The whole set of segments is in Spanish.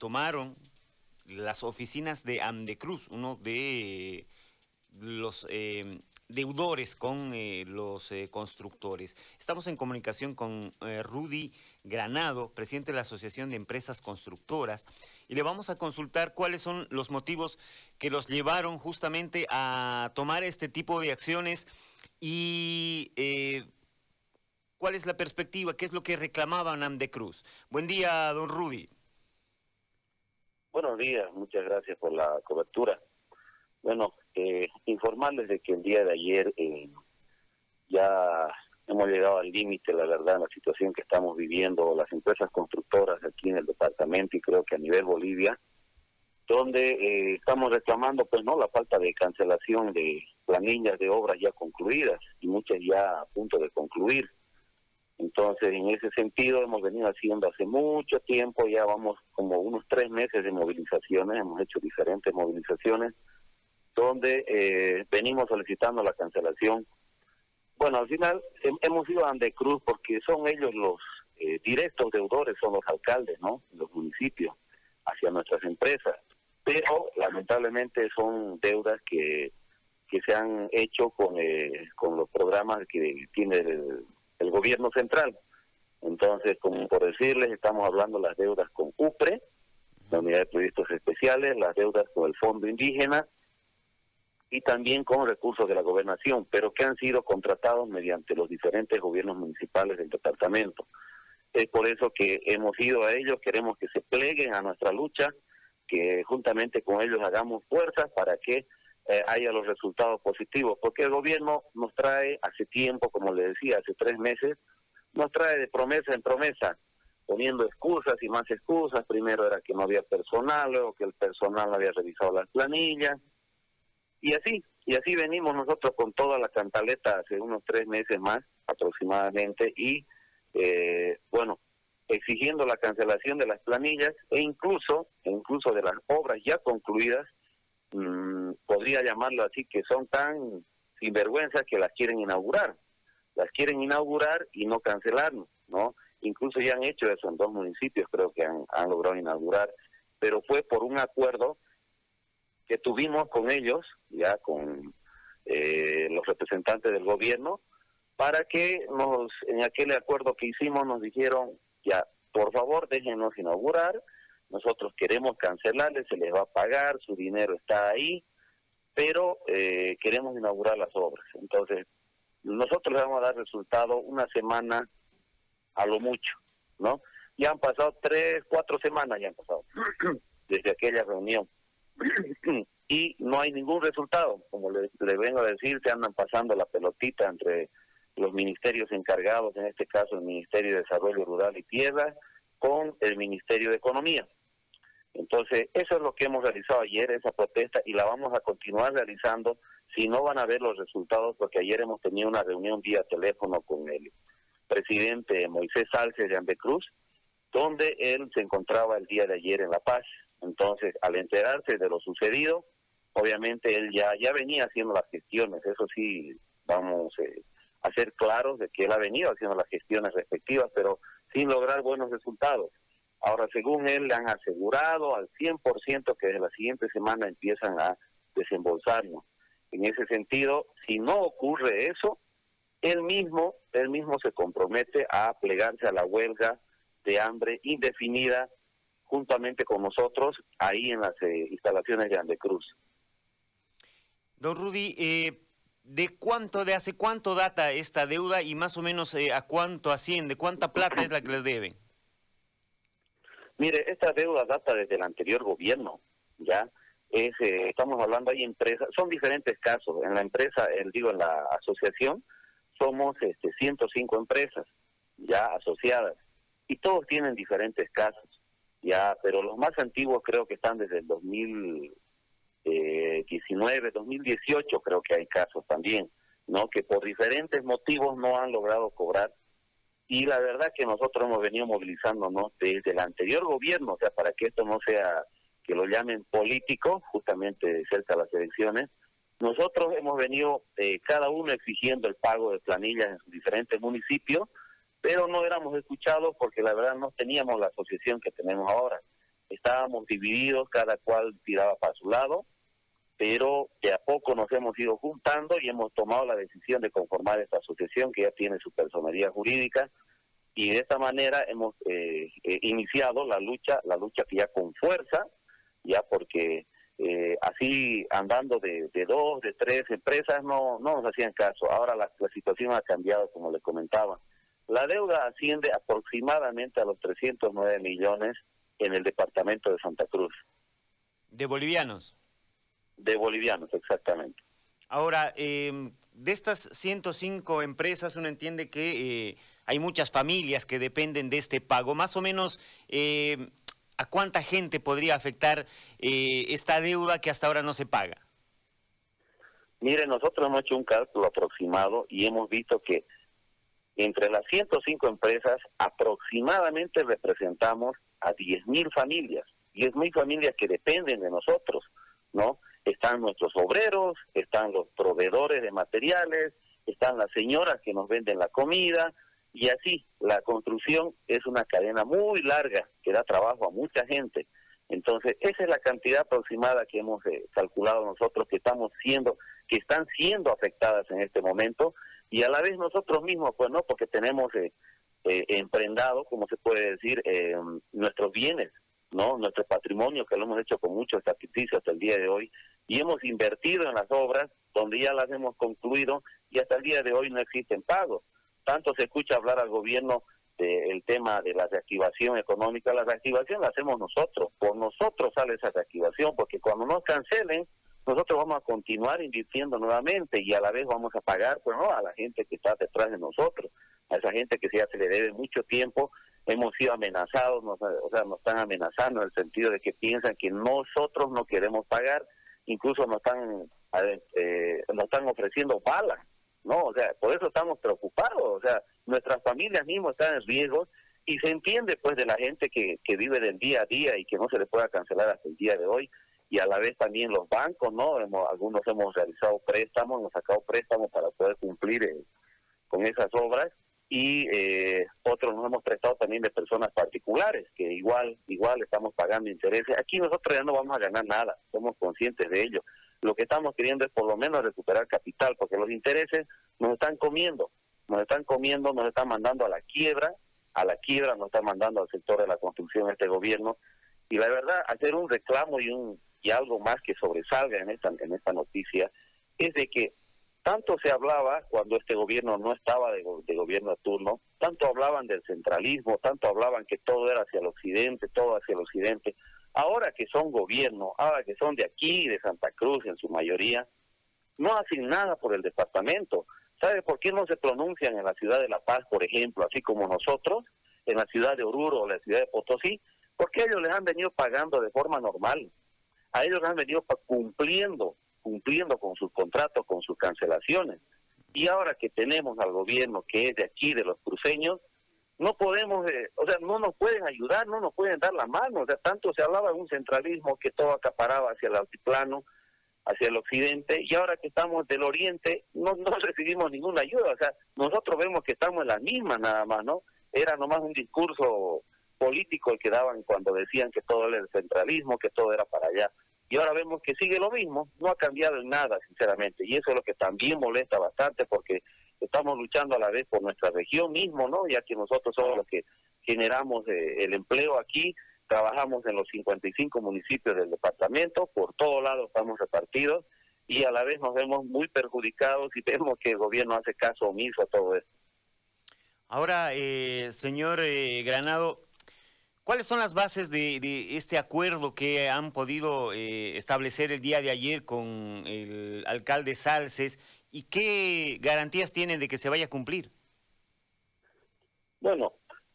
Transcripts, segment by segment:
tomaron las oficinas de Amdecruz, uno de los eh, deudores con eh, los eh, constructores. Estamos en comunicación con Rudy Granado, presidente de la Asociación de Empresas Constructoras, y le vamos a consultar cuáles son los motivos que los llevaron justamente a tomar este tipo de acciones y cuál es la perspectiva, qué es lo que reclamaban Amdecruz. Buen día, don Rudy. Buenos días, muchas gracias por la cobertura. Bueno, eh, informarles de que el día de ayer eh, ya hemos llegado al límite, la verdad, en la situación que estamos viviendo las empresas constructoras aquí en el departamento y creo que a nivel Bolivia, donde eh, estamos reclamando, pues no, la falta de cancelación de planillas de obras ya concluidas y muchas ya a punto de concluir. Entonces, en ese sentido, hemos venido haciendo hace mucho tiempo, ya vamos como unos tres meses de movilizaciones, hemos hecho diferentes movilizaciones, donde eh, venimos solicitando la cancelación. Bueno, al final hemos ido a Andecruz porque son ellos los eh, directos deudores, son los alcaldes, ¿no? Los municipios, hacia nuestras empresas. Pero lamentablemente son deudas que, que se han hecho con, eh, con los programas que tiene el el gobierno central. Entonces, como por decirles, estamos hablando las deudas con UPRE, la Unidad de Proyectos Especiales, las deudas con el Fondo Indígena y también con recursos de la gobernación, pero que han sido contratados mediante los diferentes gobiernos municipales del departamento. Es por eso que hemos ido a ellos, queremos que se pleguen a nuestra lucha, que juntamente con ellos hagamos fuerzas para que eh, haya los resultados positivos, porque el gobierno nos trae hace tiempo, como le decía, hace tres meses, nos trae de promesa en promesa, poniendo excusas y más excusas. Primero era que no había personal, luego que el personal había revisado las planillas, y así, y así venimos nosotros con toda la cantaleta hace unos tres meses más aproximadamente, y eh, bueno, exigiendo la cancelación de las planillas e incluso, e incluso de las obras ya concluidas, Mm, podría llamarlo así, que son tan sinvergüenzas que las quieren inaugurar. Las quieren inaugurar y no cancelarnos, ¿no? Incluso ya han hecho eso en dos municipios, creo que han, logrado inaugurar, pero fue por un acuerdo que tuvimos con ellos, ya con eh, los representantes del gobierno, para que nos, en aquel acuerdo que hicimos nos dijeron, ya, por favor, déjenos inaugurar, nosotros queremos cancelarle, se les va a pagar, su dinero está ahí, pero eh, queremos inaugurar las obras. Entonces, nosotros vamos a dar resultado una semana a lo mucho, ¿no? Ya han pasado tres, cuatro semanas, ya han pasado, desde aquella reunión. y no hay ningún resultado. Como le, le, vengo a decir, se andan pasando la pelotita entre los ministerios encargados, en este caso el Ministerio de Desarrollo Rural y Tierra, con el Ministerio de Economía. Entonces, eso es lo que hemos realizado ayer, esa protesta, y la vamos a continuar realizando si no van a ver los resultados, porque ayer hemos tenido una reunión vía teléfono con el presidente Moisés Salces de Andecruz, donde él se encontraba el día de ayer en La Paz. Entonces, al enterarse de lo sucedido, obviamente él ya, ya venía haciendo las gestiones, eso sí, vamos eh, a ser claros de que él ha venido haciendo las gestiones respectivas, pero sin lograr buenos resultados. Ahora, según él, le han asegurado al 100% que desde la siguiente semana empiezan a desembolsarnos. En ese sentido, si no ocurre eso, él mismo, él mismo se compromete a plegarse a la huelga de hambre indefinida juntamente con nosotros ahí en las eh, instalaciones de Andecruz. Don Rudy, eh, ¿de cuánto, de hace cuánto data esta deuda y más o menos eh, a cuánto asciende, cuánta plata es la que les deben? Mire, esta deuda data desde el anterior gobierno, ¿ya? Es, eh, estamos hablando, hay empresas, son diferentes casos. En la empresa, el, digo, en la asociación, somos este, 105 empresas ya asociadas y todos tienen diferentes casos, ya, pero los más antiguos creo que están desde el 2019, 2018 eh, creo que hay casos también, ¿no? Que por diferentes motivos no han logrado cobrar y la verdad que nosotros hemos venido movilizándonos desde el anterior gobierno, o sea, para que esto no sea que lo llamen político, justamente cerca de las elecciones, nosotros hemos venido eh, cada uno exigiendo el pago de planillas en sus diferentes municipios, pero no éramos escuchados porque la verdad no teníamos la asociación que tenemos ahora. estábamos divididos, cada cual tiraba para su lado, pero de a poco nos hemos ido juntando y hemos tomado la decisión de conformar esta asociación que ya tiene su personalidad jurídica y de esta manera hemos eh, eh, iniciado la lucha, la lucha que ya con fuerza, ya porque eh, así andando de, dos, de tres empresas no, no nos hacían caso. Ahora la, situación ha cambiado, como le comentaba. La deuda asciende aproximadamente a los 309 millones en el departamento de Santa Cruz. ¿De bolivianos? De bolivianos, exactamente. Ahora, em, de estas 105 empresas, uno entiende que eh, hay muchas familias que dependen de este pago. Más o menos, em, ¿a cuánta gente podría afectar eh, esta deuda que hasta ahora no se paga? Mire, nosotros hemos hecho un cálculo aproximado y hemos visto que entre las 105 empresas aproximadamente representamos a 10.000 familias, 10.000 familias que dependen de nosotros, ¿no? Están nuestros obreros, están los proveedores de materiales, están las señoras que nos venden la comida, y así, la construcción es una cadena muy larga que da trabajo a mucha gente. Entonces, esa es la cantidad aproximada que hemos eh, calculado nosotros que estamos siendo, que están siendo afectadas en este momento, y a la vez nosotros mismos, pues no, porque tenemos eh, eh, emprendado, como se puede decir, eh, nuestros bienes, no nuestro patrimonio, que lo hemos hecho con mucho sacrificio hasta el día de hoy, y hemos invertido en las obras donde ya las hemos concluido y hasta el día de hoy no existen pagos. Tanto se escucha hablar al gobierno del tema de la reactivación económica, la reactivación la hacemos nosotros, por nosotros sale esa reactivación, porque cuando nos cancelen, nosotros vamos a continuar invirtiendo nuevamente y a la vez vamos a pagar pues no a la gente que está detrás de nosotros a esa gente que ya se le debe mucho tiempo hemos sido amenazados nos, o sea nos están amenazando en el sentido de que piensan que nosotros no queremos pagar incluso nos están eh, nos están ofreciendo balas no o sea por eso estamos preocupados o sea nuestras familias mismas están en riesgo y se entiende pues de la gente que, que vive del día a día y que no se le pueda cancelar hasta el día de hoy y a la vez también los bancos, ¿no? Hemos, algunos hemos realizado préstamos, hemos sacado préstamos para poder cumplir eh, con esas obras y eh, otros nos hemos prestado también de personas particulares que igual igual estamos pagando intereses. Aquí nosotros ya no vamos a ganar nada, somos conscientes de ello. Lo que estamos queriendo es por lo menos recuperar capital, porque los intereses nos están comiendo, nos están comiendo, nos están mandando a la quiebra, a la quiebra nos están mandando al sector de la construcción este gobierno. Y la verdad, hacer un reclamo y un y algo más que sobresalga en esta, en esta noticia es de que tanto se hablaba cuando este gobierno no estaba de, gobierno a turno, tanto hablaban del centralismo, tanto hablaban que todo era hacia el occidente, todo hacia el occidente. Ahora que son gobierno, ahora que son de aquí, de Santa Cruz en su mayoría, no hacen nada por el departamento. ¿Sabe por qué no se pronuncian en la ciudad de La Paz, por ejemplo, así como nosotros, en la ciudad de Oruro o la ciudad de Potosí? Porque ellos les han venido pagando de forma normal a ellos han venido cumpliendo, cumpliendo con sus contratos, con sus cancelaciones. Y ahora que tenemos al gobierno que es de aquí, de los cruceños, no podemos, eh, o sea, no nos pueden ayudar, no nos pueden dar la mano. O sea, tanto se hablaba de un centralismo que todo acaparaba hacia el altiplano, hacia el occidente, y ahora que estamos del oriente, no, no recibimos ninguna ayuda. O sea, nosotros vemos que estamos en la misma nada más, ¿no? Era nomás un discurso político el que daban cuando decían que todo era el centralismo, que todo era para allá. Y ahora vemos que sigue lo mismo, no ha cambiado en nada, sinceramente. Y eso es lo que también molesta bastante porque estamos luchando a la vez por nuestra región mismo, ¿no? Ya que nosotros somos los que generamos eh, el empleo aquí, trabajamos en los 55 municipios del departamento, por todos lados estamos repartidos y a la vez nos vemos muy perjudicados y vemos que el gobierno hace caso omiso a todo esto. Ahora, eh, señor eh, Granado, ¿Cuáles son las bases de, este acuerdo que han podido eh, establecer el día de ayer con el alcalde Salces y qué garantías tienen de que se vaya a cumplir? Bueno,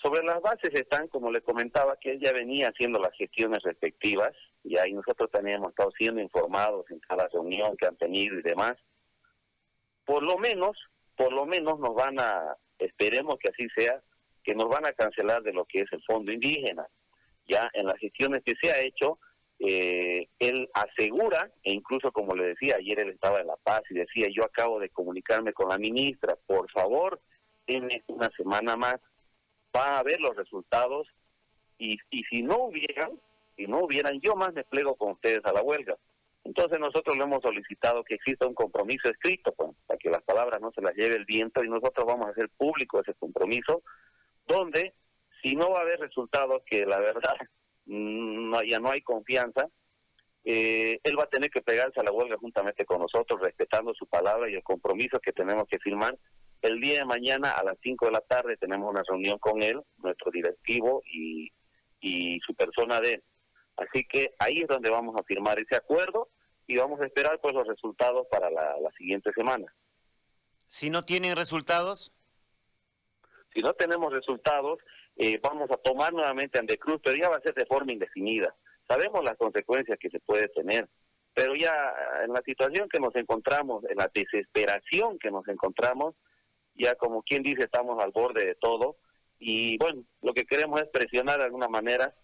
sobre las bases están, como le comentaba, que él ya venía haciendo las gestiones respectivas y ahí nosotros también hemos estado siendo informados en cada reunión que han tenido y demás. Por lo menos, por lo menos nos van a, esperemos que así sea, que nos van a cancelar de lo que es el fondo indígena. Ya en las gestiones que se ha hecho, eh, él asegura, e incluso como le decía, ayer él estaba en La Paz y decía, yo acabo de comunicarme con la ministra, por favor, en una semana más va a ver los resultados y, y si no hubieran, si no hubieran, yo más me plego con ustedes a la huelga. Entonces nosotros le hemos solicitado que exista un compromiso escrito, pues, para que las palabras no se las lleve el viento y nosotros vamos a hacer público ese compromiso, donde si no va a haber resultados que la verdad no, ya no hay confianza, eh, él va a tener que pegarse a la huelga juntamente con nosotros, respetando su palabra y el compromiso que tenemos que firmar. El día de mañana a las 5 de la tarde tenemos una reunión con él, nuestro directivo y, y su persona de Así que ahí es donde vamos a firmar ese acuerdo y vamos a esperar pues los resultados para la, siguiente semana. Si no tienen resultados. Si no tenemos resultados, eh, vamos a tomar nuevamente Andecruz, pero ya va a ser de forma indefinida. Sabemos las consecuencias que se puede tener, pero ya en la situación que nos encontramos, en la desesperación que nos encontramos, ya como quien dice, estamos al borde de todo. Y bueno, lo que queremos es presionar de alguna manera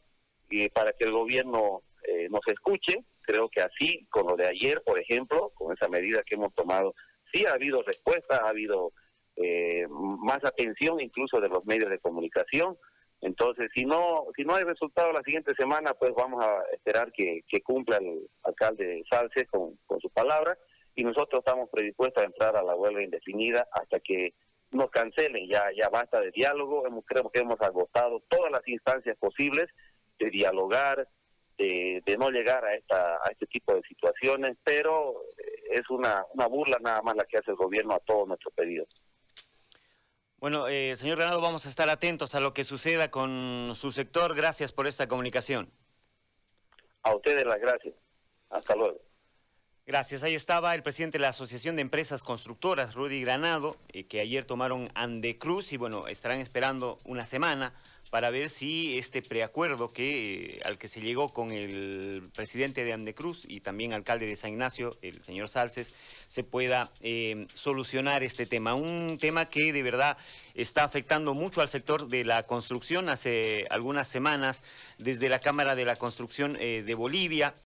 y para que el gobierno eh, nos escuche. Creo que así, con lo de ayer, por ejemplo, con esa medida que hemos tomado, sí ha habido respuesta, ha habido eh, más atención incluso de los medios de comunicación. Entonces, si no si no hay resultado la siguiente semana, pues vamos a esperar que, cumpla el alcalde Salce con, con su palabra y nosotros estamos predispuestos a entrar a la huelga indefinida hasta que nos cancelen. Ya ya basta de diálogo, hemos, creo que hemos agotado todas las instancias posibles de dialogar, de, no llegar a, esta, a este tipo de situaciones, pero eh, es una, una burla nada más la que hace el gobierno a todos nuestros pedidos. Bueno, eh, señor Granado, vamos a estar atentos a lo que suceda con su sector. Gracias por esta comunicación. A ustedes las gracias. Hasta luego. Gracias. Ahí estaba el presidente de la Asociación de Empresas Constructoras, Rudy Granado, eh, que ayer tomaron Andecruz y bueno, estarán esperando una semana para ver si este preacuerdo que, al que se llegó con el presidente de Andecruz y también alcalde de San Ignacio, el señor Salces, se pueda eh, solucionar este tema. Un tema que de verdad está afectando mucho al sector de la construcción. Hace algunas semanas, desde la Cámara de la Construcción eh, de Bolivia,